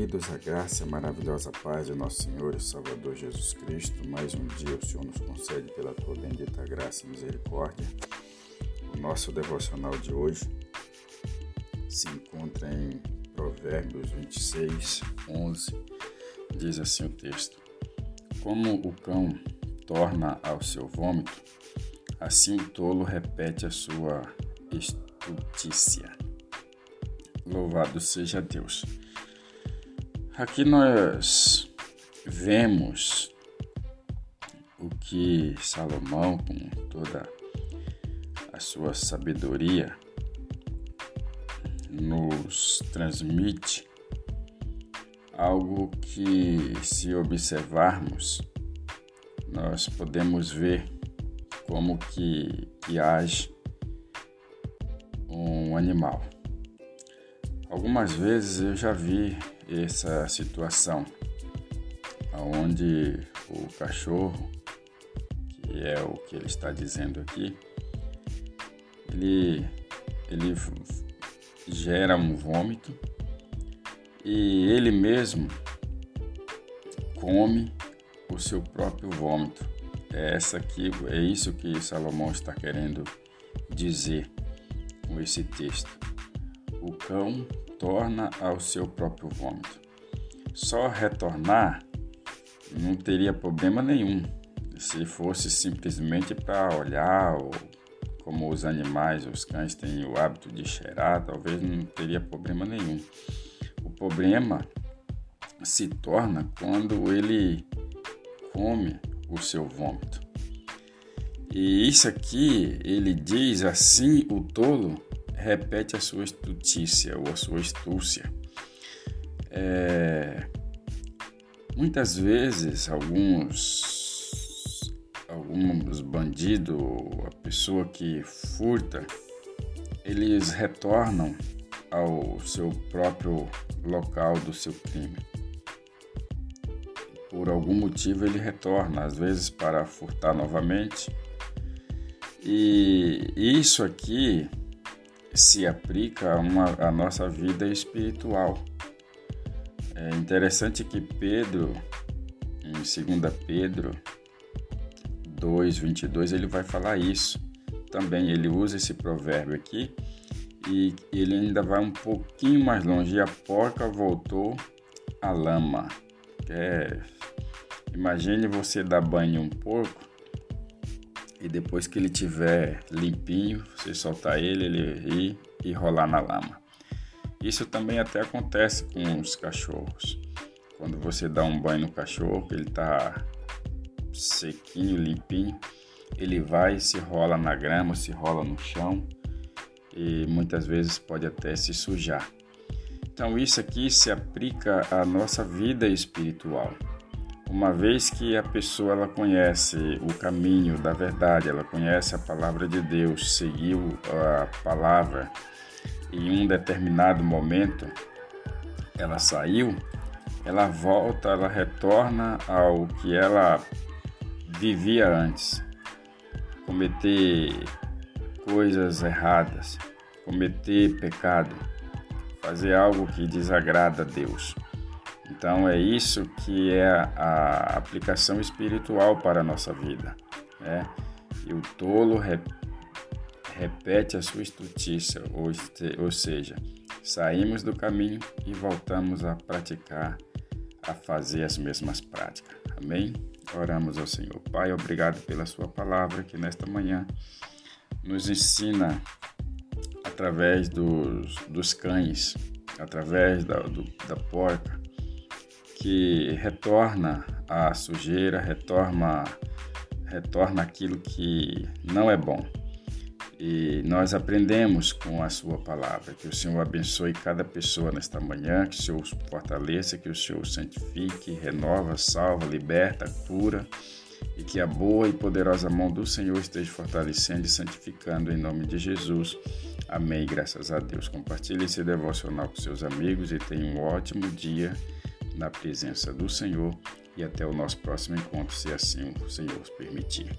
queridos, a graça e a maravilhosa paz de nosso Senhor e Salvador Jesus Cristo. Mais um dia o Senhor nos concede pela tua bendita graça e misericórdia. O nosso devocional de hoje se encontra em Provérbios 26, 11. Diz assim o texto: Como o cão torna ao seu vômito, assim o tolo repete a sua estutícia. Louvado seja Deus. Aqui nós vemos o que Salomão, com toda a sua sabedoria, nos transmite algo que, se observarmos, nós podemos ver como que, que age um animal. Algumas vezes eu já vi essa situação onde o cachorro, que é o que ele está dizendo aqui, ele, ele gera um vômito e ele mesmo come o seu próprio vômito. É essa aqui, é isso que Salomão está querendo dizer com esse texto. O cão torna ao seu próprio vômito. Só retornar não teria problema nenhum se fosse simplesmente para olhar ou como os animais, os cães têm o hábito de cheirar, talvez não teria problema nenhum. O problema se torna quando ele come o seu vômito. E isso aqui ele diz assim: o tolo repete a sua estutícia ou a sua estúcia. É, muitas vezes, alguns, alguns bandidos, a pessoa que furta, eles retornam ao seu próprio local do seu crime. Por algum motivo ele retorna, às vezes para furtar novamente. E isso aqui se aplica a, uma, a nossa vida espiritual. É interessante que Pedro, em 2 Pedro 2, 22, ele vai falar isso. Também ele usa esse provérbio aqui e ele ainda vai um pouquinho mais longe. A porca voltou à lama. É, imagine você dar banho um porco e depois que ele tiver limpinho, você soltar ele, ele ir e rolar na lama. Isso também até acontece com os cachorros. Quando você dá um banho no cachorro, ele está sequinho, limpinho, ele vai se rola na grama, se rola no chão e muitas vezes pode até se sujar. Então isso aqui se aplica à nossa vida espiritual. Uma vez que a pessoa ela conhece o caminho da verdade, ela conhece a palavra de Deus, seguiu a palavra em um determinado momento, ela saiu, ela volta, ela retorna ao que ela vivia antes. Cometer coisas erradas, cometer pecado, fazer algo que desagrada a Deus. Então é isso que é a aplicação espiritual para a nossa vida. Né? E o tolo repete a sua estutícia, ou, ou seja, saímos do caminho e voltamos a praticar, a fazer as mesmas práticas. Amém? Oramos ao Senhor. Pai, obrigado pela Sua palavra que nesta manhã nos ensina através dos, dos cães, através da, do, da porca, que retorna a sujeira, retorna, retorna aquilo que não é bom. E nós aprendemos com a sua palavra. Que o Senhor abençoe cada pessoa nesta manhã, que o Senhor fortaleça, que o Senhor santifique, renova, salva, liberta, cura e que a boa e poderosa mão do Senhor esteja fortalecendo e santificando em nome de Jesus. Amém. Graças a Deus. Compartilhe esse devocional com seus amigos e tenha um ótimo dia na presença do Senhor e até o nosso próximo encontro, se assim o Senhor permitir.